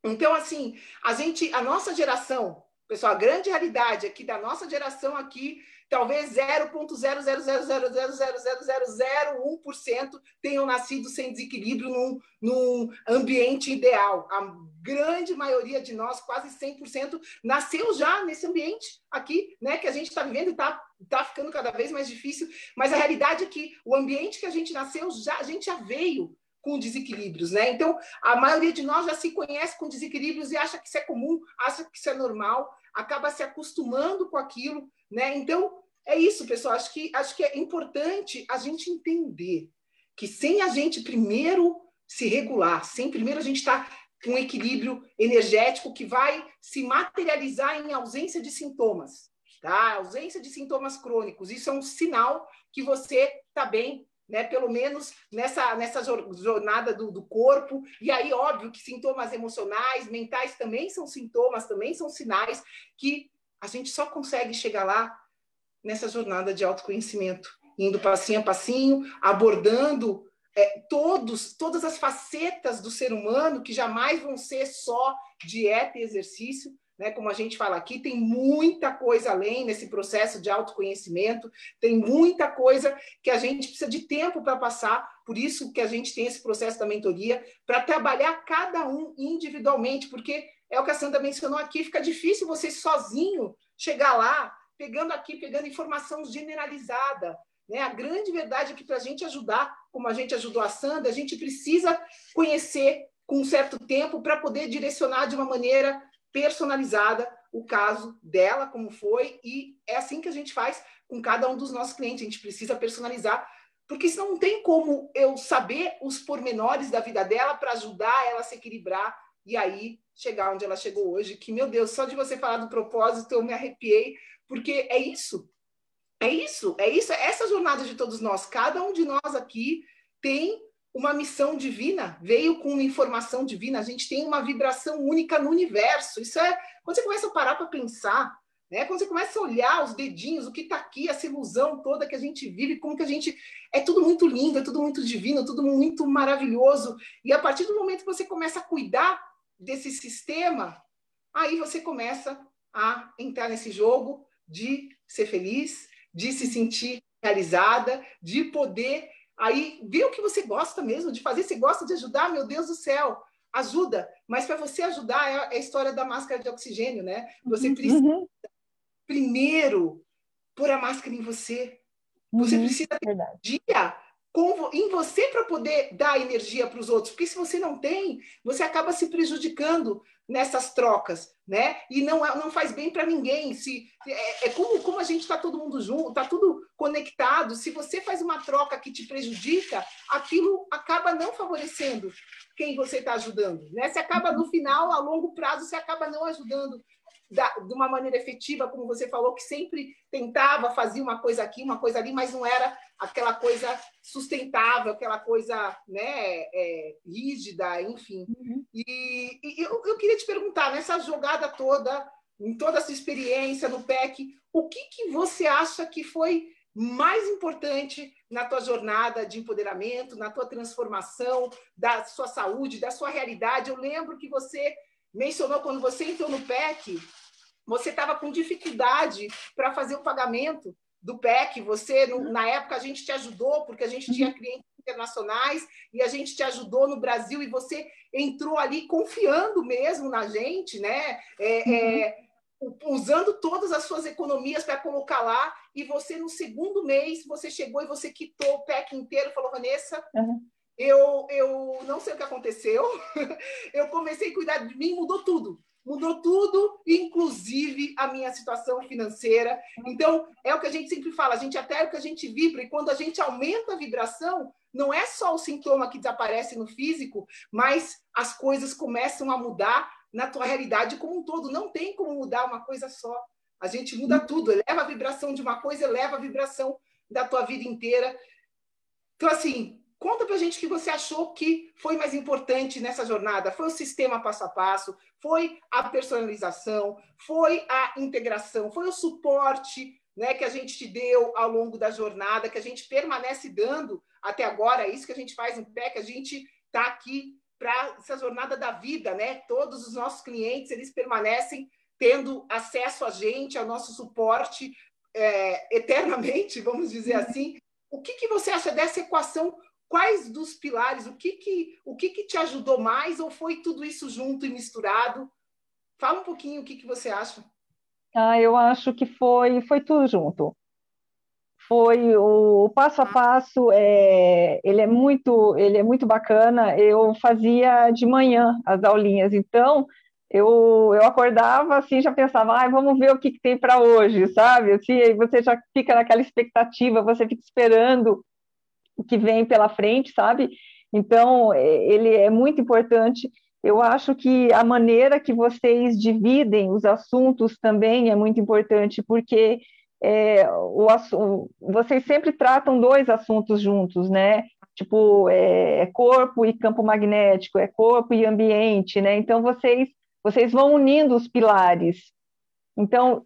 Então, assim, a gente, a nossa geração, pessoal, a grande realidade aqui da nossa geração aqui talvez 0,000000001% tenham nascido sem desequilíbrio num, num ambiente ideal. A grande maioria de nós, quase 100%, nasceu já nesse ambiente aqui, né, que a gente está vivendo e está tá ficando cada vez mais difícil. Mas a realidade é que o ambiente que a gente nasceu, já, a gente já veio com desequilíbrios, né? Então, a maioria de nós já se conhece com desequilíbrios e acha que isso é comum, acha que isso é normal, acaba se acostumando com aquilo, né? Então, é isso, pessoal. Acho que, acho que é importante a gente entender que sem a gente primeiro se regular, sem primeiro a gente estar tá com um equilíbrio energético que vai se materializar em ausência de sintomas, tá? Ausência de sintomas crônicos. Isso é um sinal que você está bem, né? Pelo menos nessa, nessa jornada do, do corpo. E aí, óbvio que sintomas emocionais, mentais também são sintomas, também são sinais que a gente só consegue chegar lá nessa jornada de autoconhecimento, indo passinho a passinho, abordando é, todos, todas as facetas do ser humano que jamais vão ser só dieta e exercício, né? Como a gente fala aqui, tem muita coisa além nesse processo de autoconhecimento, tem muita coisa que a gente precisa de tempo para passar, por isso que a gente tem esse processo da mentoria, para trabalhar cada um individualmente, porque é o que a Sandra mencionou aqui, fica difícil você sozinho chegar lá pegando aqui, pegando informação generalizada. Né? A grande verdade é que para a gente ajudar, como a gente ajudou a Sandra, a gente precisa conhecer com um certo tempo para poder direcionar de uma maneira personalizada o caso dela, como foi, e é assim que a gente faz com cada um dos nossos clientes. A gente precisa personalizar, porque senão não tem como eu saber os pormenores da vida dela para ajudar ela a se equilibrar e aí chegar onde ela chegou hoje. Que, meu Deus, só de você falar do propósito eu me arrepiei, porque é isso. É isso, é isso, é essa jornada de todos nós. Cada um de nós aqui tem uma missão divina, veio com uma informação divina, a gente tem uma vibração única no universo. Isso é quando você começa a parar para pensar, né? Quando você começa a olhar os dedinhos, o que está aqui, essa ilusão toda que a gente vive, como que a gente é tudo muito lindo, é tudo muito divino, tudo muito maravilhoso. E a partir do momento que você começa a cuidar desse sistema, aí você começa a entrar nesse jogo de ser feliz, de se sentir realizada, de poder aí ver o que você gosta mesmo de fazer. Você gosta de ajudar, meu Deus do céu, ajuda. Mas para você ajudar é a história da máscara de oxigênio, né? Você uhum. precisa uhum. primeiro pôr a máscara em você. Você uhum, precisa ter com, em você para poder dar energia para os outros. Porque se você não tem, você acaba se prejudicando nessas trocas, né? E não, é, não faz bem para ninguém. Se é, é, como, como a gente está todo mundo junto, está tudo conectado. Se você faz uma troca que te prejudica, aquilo acaba não favorecendo quem você está ajudando, né? Você acaba no final, a longo prazo, você acaba não ajudando da, de uma maneira efetiva, como você falou, que sempre tentava fazer uma coisa aqui, uma coisa ali, mas não era aquela coisa sustentável, aquela coisa né, é, rígida, enfim. Uhum. E, e eu, eu, queria te perguntar, nessa jogada toda, em toda essa experiência no PEC, o que, que você acha que foi mais importante na tua jornada de empoderamento, na tua transformação da sua saúde, da sua realidade? Eu lembro que você mencionou quando você entrou no PEC, você estava com dificuldade para fazer o pagamento do PEC. Você, no, na época, a gente te ajudou, porque a gente tinha clientes internacionais e a gente te ajudou no Brasil e você entrou ali confiando mesmo na gente, né? É, é, usando todas as suas economias para colocar lá e você no segundo mês você chegou e você quitou o PEC inteiro falou Vanessa uhum. Eu, eu não sei o que aconteceu. Eu comecei a cuidar de mim, mudou tudo. Mudou tudo, inclusive a minha situação financeira. Então, é o que a gente sempre fala, a gente até é o que a gente vibra, e quando a gente aumenta a vibração, não é só o sintoma que desaparece no físico, mas as coisas começam a mudar na tua realidade como um todo. Não tem como mudar uma coisa só. A gente muda tudo, eleva a vibração de uma coisa, eleva a vibração da tua vida inteira. Então, assim, Conta para a gente o que você achou que foi mais importante nessa jornada. Foi o sistema passo a passo? Foi a personalização? Foi a integração? Foi o suporte né, que a gente te deu ao longo da jornada, que a gente permanece dando até agora? É isso que a gente faz em pé, que a gente está aqui para essa jornada da vida, né? Todos os nossos clientes, eles permanecem tendo acesso a gente, ao nosso suporte é, eternamente, vamos dizer assim. O que, que você acha dessa equação quais dos pilares, o que que, o que que te ajudou mais ou foi tudo isso junto e misturado? Fala um pouquinho o que que você acha. Ah, eu acho que foi, foi tudo junto. Foi o, o passo a passo, é, ele é muito, ele é muito bacana. Eu fazia de manhã as aulinhas, então eu, eu acordava assim, já pensava, ah, vamos ver o que, que tem para hoje, sabe? Assim, aí você já fica naquela expectativa, você fica esperando o que vem pela frente, sabe? Então, é, ele é muito importante. Eu acho que a maneira que vocês dividem os assuntos também é muito importante, porque é, o, vocês sempre tratam dois assuntos juntos, né? Tipo, é, é corpo e campo magnético, é corpo e ambiente, né? Então, vocês, vocês vão unindo os pilares. Então,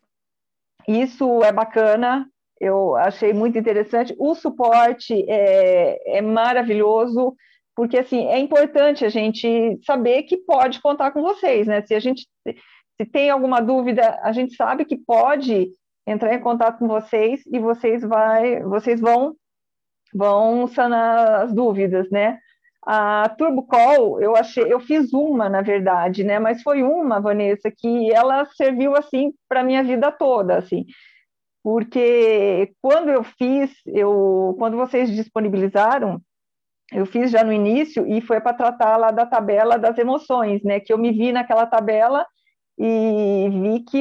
isso é bacana, eu achei muito interessante. O suporte é, é maravilhoso, porque assim é importante a gente saber que pode contar com vocês, né? Se a gente se tem alguma dúvida, a gente sabe que pode entrar em contato com vocês e vocês vai, vocês vão vão sanar as dúvidas, né? A Turbo Call, eu achei, eu fiz uma, na verdade, né? Mas foi uma, Vanessa, que ela serviu assim para minha vida toda, assim porque quando eu fiz, eu, quando vocês disponibilizaram, eu fiz já no início e foi para tratar lá da tabela das emoções, né? Que eu me vi naquela tabela e vi que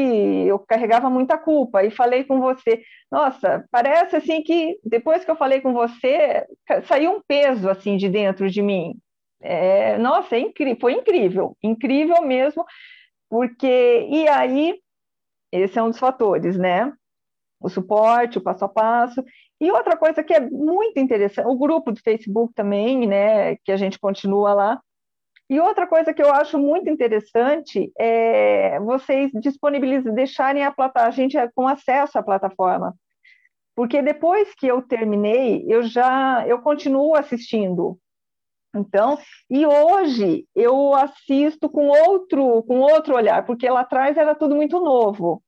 eu carregava muita culpa e falei com você, nossa, parece assim que depois que eu falei com você saiu um peso assim de dentro de mim. É, nossa, é foi incrível, incrível mesmo, porque e aí esse é um dos fatores, né? O suporte, o passo a passo. E outra coisa que é muito interessante, o grupo do Facebook também, né, que a gente continua lá. E outra coisa que eu acho muito interessante é vocês disponibilizarem, deixarem a, plata, a gente com acesso à plataforma. Porque depois que eu terminei, eu já eu continuo assistindo. Então, e hoje eu assisto com outro com outro olhar, porque lá atrás era tudo muito novo.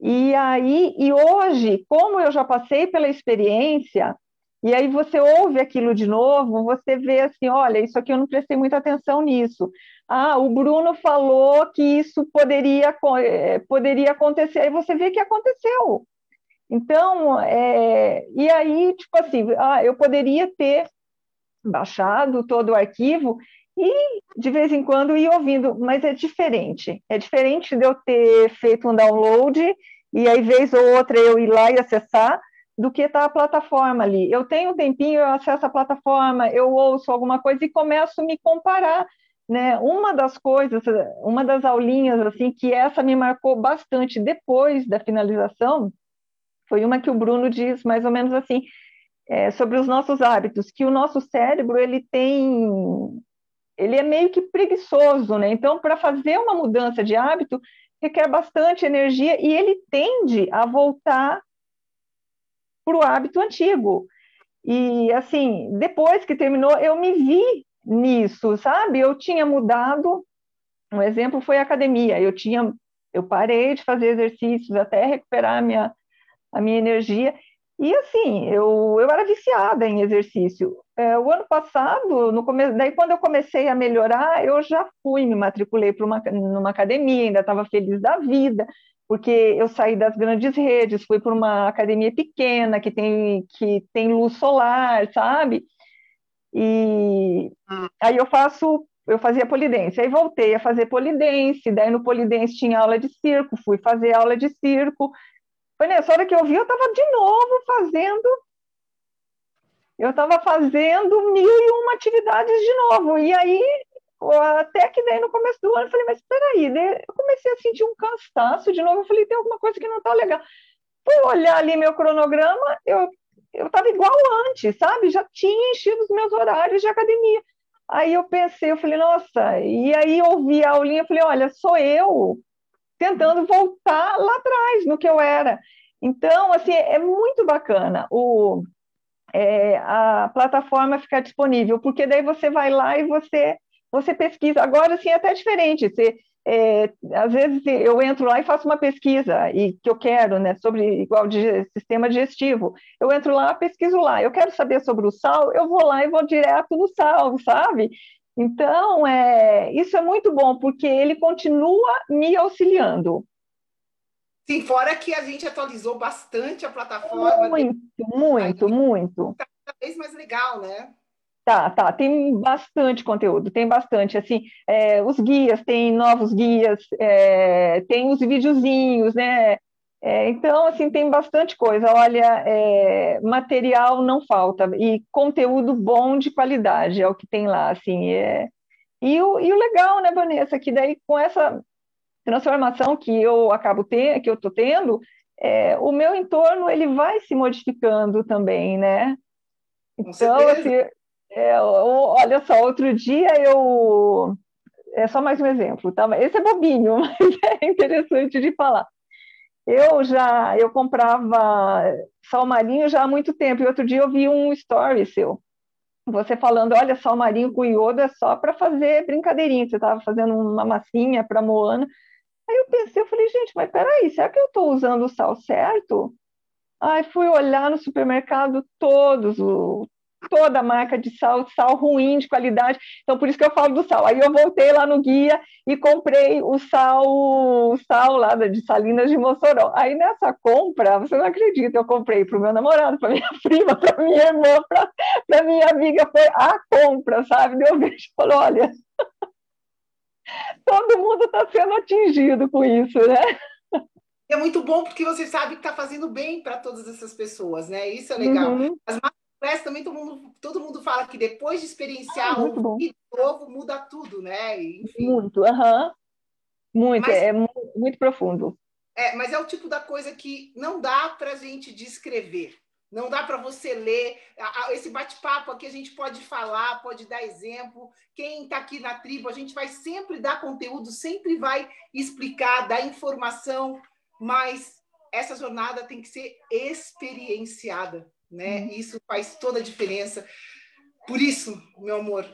E aí, e hoje, como eu já passei pela experiência, e aí você ouve aquilo de novo, você vê assim, olha, isso aqui eu não prestei muita atenção nisso. Ah, o Bruno falou que isso poderia, eh, poderia acontecer, aí você vê que aconteceu. Então, é, e aí, tipo assim, ah, eu poderia ter baixado todo o arquivo e de vez em quando ir ouvindo, mas é diferente. É diferente de eu ter feito um download e aí, vez ou outra, eu ir lá e acessar, do que está a plataforma ali. Eu tenho um tempinho, eu acesso a plataforma, eu ouço alguma coisa e começo a me comparar. Né? Uma das coisas, uma das aulinhas assim que essa me marcou bastante depois da finalização, foi uma que o Bruno diz mais ou menos assim, é, sobre os nossos hábitos, que o nosso cérebro ele tem, ele é meio que preguiçoso, né? Então, para fazer uma mudança de hábito requer bastante energia e ele tende a voltar para o hábito antigo. E, assim, depois que terminou, eu me vi nisso, sabe? Eu tinha mudado. Um exemplo foi a academia. Eu tinha, eu parei de fazer exercícios até recuperar a minha, a minha energia. E assim, eu, eu era viciada em exercício. É, o ano passado, no começo, daí quando eu comecei a melhorar, eu já fui, me matriculei para uma numa academia, ainda estava feliz da vida, porque eu saí das grandes redes, fui para uma academia pequena que tem que tem luz solar, sabe? E hum. aí eu faço, eu fazia polidense, aí voltei a fazer polidense, daí no polidense tinha aula de circo, fui fazer aula de circo, foi nessa hora que eu vi, eu estava de novo fazendo. Eu estava fazendo mil e uma atividades de novo. E aí, até que daí no começo do ano, eu falei, mas espera aí, eu comecei a sentir um cansaço de novo. Eu falei, tem alguma coisa que não está legal. Fui olhar ali meu cronograma, eu eu estava igual antes, sabe? Já tinha enchido os meus horários de academia. Aí eu pensei, eu falei, nossa, e aí ouvi a aulinha, eu falei, olha, sou eu tentando voltar lá atrás, no que eu era. Então, assim, é muito bacana o, é, a plataforma ficar disponível, porque daí você vai lá e você, você pesquisa. Agora, assim, é até diferente. Você, é, às vezes eu entro lá e faço uma pesquisa e que eu quero, né, sobre igual de sistema digestivo. Eu entro lá, pesquiso lá. Eu quero saber sobre o sal, eu vou lá e vou direto no sal, sabe? Então, é, isso é muito bom, porque ele continua me auxiliando. Sim, fora que a gente atualizou bastante a plataforma. Muito, muito, muito. Está cada vez mais legal, né? Tá, tá, tem bastante conteúdo, tem bastante, assim, é, os guias, tem novos guias, é, tem os videozinhos, né, é, então, assim, tem bastante coisa. Olha, é, material não falta e conteúdo bom de qualidade é o que tem lá, assim. É... E, o, e o legal, né, Vanessa, que daí com essa transformação que eu acabo tendo, que eu estou tendo, é, o meu entorno ele vai se modificando também, né? Então, assim, é, olha só, outro dia eu é só mais um exemplo, tá? Esse é bobinho, mas é interessante de falar. Eu já eu comprava sal marinho já há muito tempo. E outro dia eu vi um story seu, você falando, olha, sal marinho com iodo é só para fazer brincadeirinha. Você estava fazendo uma massinha para Moana. Aí eu pensei, eu falei, gente, mas peraí, será que eu estou usando o sal certo? Aí fui olhar no supermercado todos, o, toda a marca de sal, sal ruim de qualidade. Então, por isso que eu falo do sal. Aí eu voltei lá no guia e comprei o sal, o sal lá de Salinas de Mossoró. Aí nessa compra, você não acredita, eu comprei para o meu namorado, para minha prima, para minha irmã, para minha amiga. Foi a compra, sabe? Deu vejo e falou: olha, todo mundo está sendo atingido com isso, né? É muito bom porque você sabe que está fazendo bem para todas essas pessoas, né? Isso é legal. Uhum. As Parece também todo mundo, todo mundo fala que depois de experienciar ah, um vídeo novo muda tudo, né? Enfim. Muito, aham. Uhum. Muito, mas, é muito, muito profundo. É, mas é o tipo da coisa que não dá para a gente descrever. Não dá para você ler. Esse bate-papo aqui a gente pode falar, pode dar exemplo. Quem está aqui na tribo, a gente vai sempre dar conteúdo, sempre vai explicar, dar informação, mas essa jornada tem que ser experienciada né? Uhum. Isso faz toda a diferença. Por isso, meu amor,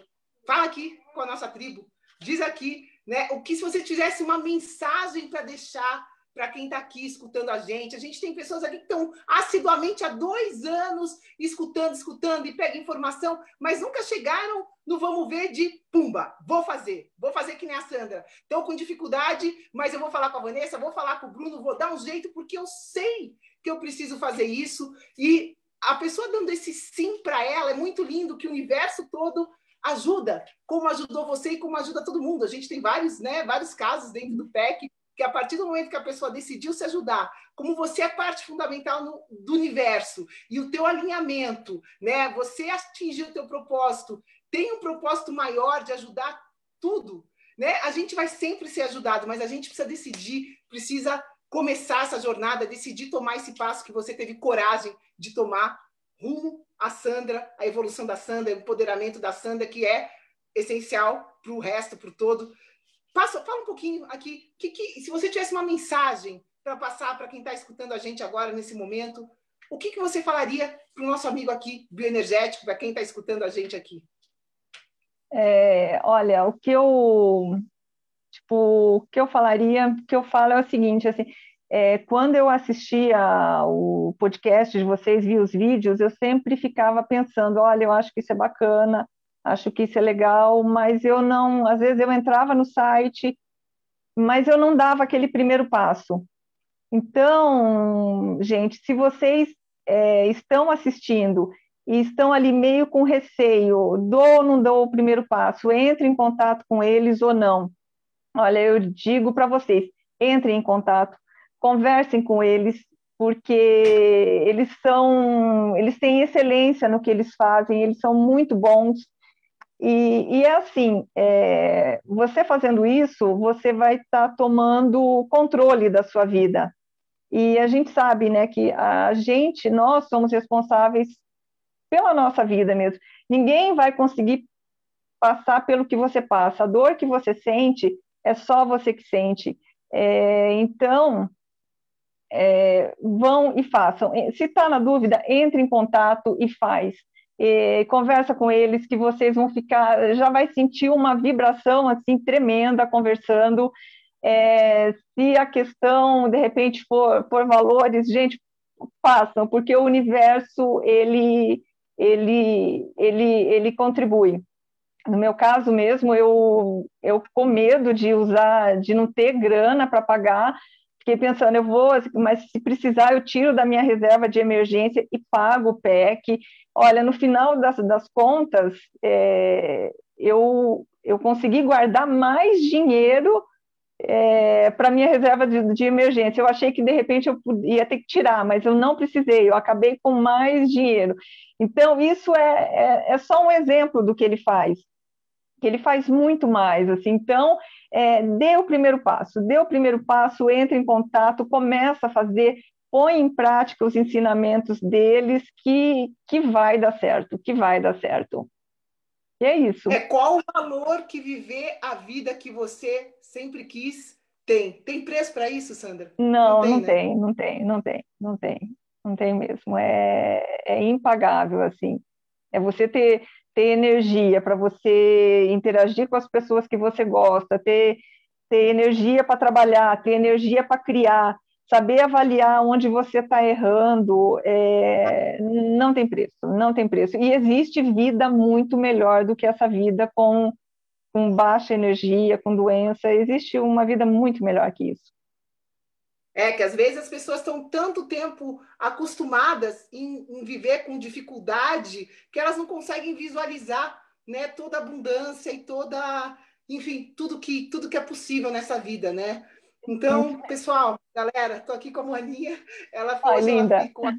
fala aqui com a nossa tribo, diz aqui, né? O que se você tivesse uma mensagem para deixar para quem está aqui escutando a gente. A gente tem pessoas aqui que estão assiduamente há dois anos escutando, escutando e pegam informação, mas nunca chegaram no vamos ver de pumba, vou fazer, vou fazer que nem a Sandra. Estão com dificuldade, mas eu vou falar com a Vanessa, vou falar com o Bruno, vou dar um jeito, porque eu sei que eu preciso fazer isso. E a pessoa dando esse sim para ela, é muito lindo que o universo todo ajuda, como ajudou você e como ajuda todo mundo. A gente tem vários, né, vários casos dentro do PEC que a partir do momento que a pessoa decidiu se ajudar, como você é parte fundamental no, do universo e o teu alinhamento, né, você atingiu o teu propósito, tem um propósito maior de ajudar tudo, né? A gente vai sempre ser ajudado, mas a gente precisa decidir, precisa começar essa jornada, decidir tomar esse passo que você teve coragem de tomar rumo à Sandra, a evolução da Sandra, o empoderamento da Sandra, que é essencial para o resto, para o todo. Passa, fala um pouquinho aqui, que, que, se você tivesse uma mensagem para passar para quem está escutando a gente agora, nesse momento, o que, que você falaria para o nosso amigo aqui, bioenergético, para quem está escutando a gente aqui? É, olha, o que eu tipo, o que eu falaria, o que eu falo é o seguinte, assim, é, quando eu assistia o podcast de vocês, vi os vídeos, eu sempre ficava pensando, olha, eu acho que isso é bacana, acho que isso é legal, mas eu não, às vezes eu entrava no site, mas eu não dava aquele primeiro passo. Então, gente, se vocês é, estão assistindo e estão ali meio com receio, dou ou não dou o primeiro passo, entre em contato com eles ou não. Olha, eu digo para vocês, entrem em contato, conversem com eles, porque eles são, eles têm excelência no que eles fazem, eles são muito bons. E, e é assim, é, você fazendo isso, você vai estar tá tomando controle da sua vida. E a gente sabe, né, que a gente, nós somos responsáveis pela nossa vida mesmo. Ninguém vai conseguir passar pelo que você passa. A dor que você sente, é só você que sente. É, então, é, vão e façam. Se está na dúvida, entre em contato e faz. Conversa com eles que vocês vão ficar, já vai sentir uma vibração assim tremenda conversando. É, se a questão de repente for por valores, gente, façam, porque o universo ele ele ele ele contribui. No meu caso mesmo, eu, eu com medo de usar, de não ter grana para pagar, fiquei pensando, eu vou, mas se precisar, eu tiro da minha reserva de emergência e pago o PEC. Olha, no final das, das contas, é, eu, eu consegui guardar mais dinheiro é, para minha reserva de, de, emergência. Eu achei que de repente eu ia ter que tirar, mas eu não precisei, eu acabei com mais dinheiro. Então, isso é, é, é só um exemplo do que ele faz que ele faz muito mais, assim, então, é, dê o primeiro passo, dê o primeiro passo, entre em contato, começa a fazer, põe em prática os ensinamentos deles, que, que vai dar certo, que vai dar certo. E é isso. É qual o valor que viver a vida que você sempre quis tem? Tem preço para isso, Sandra? Não, não, tem, não, né? tem, não tem, não tem, não tem, não tem mesmo. É, é impagável, assim. É você ter ter energia para você interagir com as pessoas que você gosta, ter, ter energia para trabalhar, ter energia para criar, saber avaliar onde você está errando, é, não tem preço, não tem preço. E existe vida muito melhor do que essa vida com, com baixa energia, com doença, existe uma vida muito melhor que isso. É que às vezes as pessoas estão tanto tempo acostumadas em, em, viver com dificuldade que elas não conseguem visualizar né, toda a abundância e toda, enfim, tudo que, tudo que é possível nessa vida, né? Então, pessoal, galera, estou aqui com a Maninha, ela foi linda. ficou com a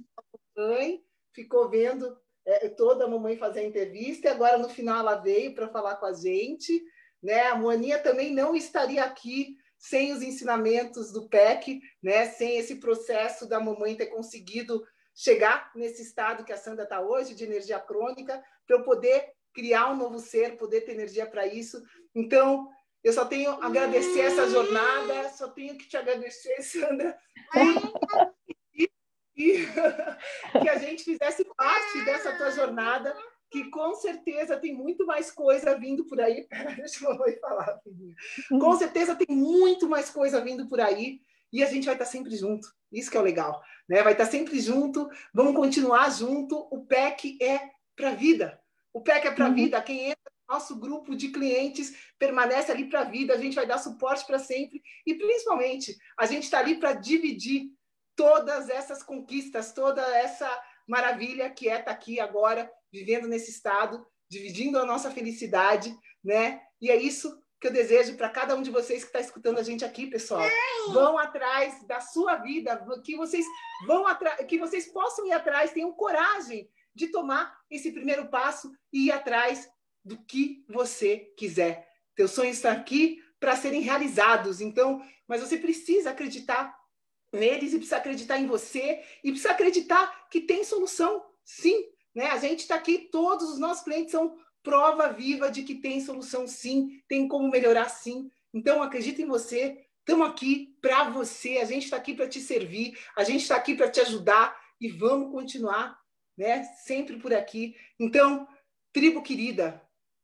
mamãe, ficou vendo é, toda a mamãe fazer a entrevista, e agora no final ela veio para falar com a gente. Né? A Maninha também não estaria aqui sem os ensinamentos do PEC, né? sem esse processo da mamãe ter conseguido chegar nesse estado que a Sandra está hoje, de energia crônica, para eu poder criar um novo ser, poder ter energia para isso. Então, eu só tenho a agradecer essa jornada, só tenho que te agradecer, Sandra, e, e, que a gente fizesse parte dessa tua jornada que com certeza tem muito mais coisa vindo por aí. Deixa eu falar, filhinha. Com certeza tem muito mais coisa vindo por aí e a gente vai estar sempre junto. Isso que é o legal, né? Vai estar sempre junto, vamos continuar junto. O PEC é para a vida. O PEC é para a uhum. vida. Quem entra no nosso grupo de clientes permanece ali para a vida. A gente vai dar suporte para sempre e principalmente a gente está ali para dividir todas essas conquistas, toda essa maravilha que é estar tá aqui agora, vivendo nesse estado, dividindo a nossa felicidade, né? E é isso que eu desejo para cada um de vocês que está escutando a gente aqui, pessoal. Vão atrás da sua vida, que vocês vão atrás, que vocês possam ir atrás, tenham coragem de tomar esse primeiro passo e ir atrás do que você quiser. Teu sonho está aqui para serem realizados. Então, mas você precisa acreditar neles e precisa acreditar em você e precisa acreditar que tem solução, sim. Né? A gente está aqui, todos os nossos clientes são prova viva de que tem solução, sim, tem como melhorar, sim. Então, acredita em você. Estamos aqui para você. A gente está aqui para te servir. A gente está aqui para te ajudar e vamos continuar, né? Sempre por aqui. Então, tribo querida,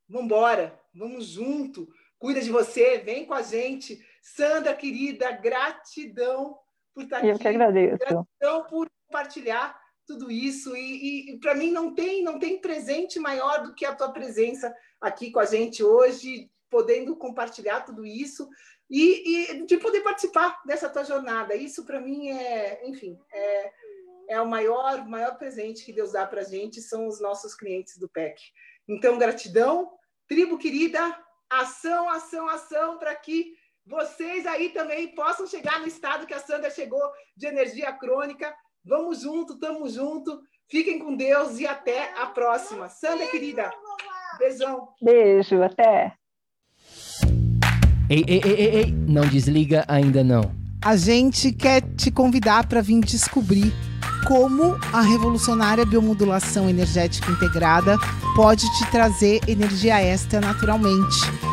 vamos embora, vamos junto. Cuida de você, vem com a gente. Sandra, querida, gratidão por estar Eu aqui. Eu que agradeço. Gratidão por compartilhar tudo isso. E, e para mim não tem, não tem presente maior do que a tua presença aqui com a gente hoje, podendo compartilhar tudo isso e, e de poder participar dessa tua jornada. Isso para mim é, enfim, é, é o maior, maior presente que Deus dá para a gente, são os nossos clientes do PEC. Então, gratidão, tribo querida, ação, ação, ação, para que vocês aí também possam chegar no estado que a Sandra chegou de energia crônica. Vamos junto, tamo junto. Fiquem com Deus e até a próxima. Sandra, querida, beijão. Beijo, até. Ei, ei, ei, ei, ei, não desliga ainda não. A gente quer te convidar para vir descobrir como a revolucionária biomodulação energética integrada pode te trazer energia extra naturalmente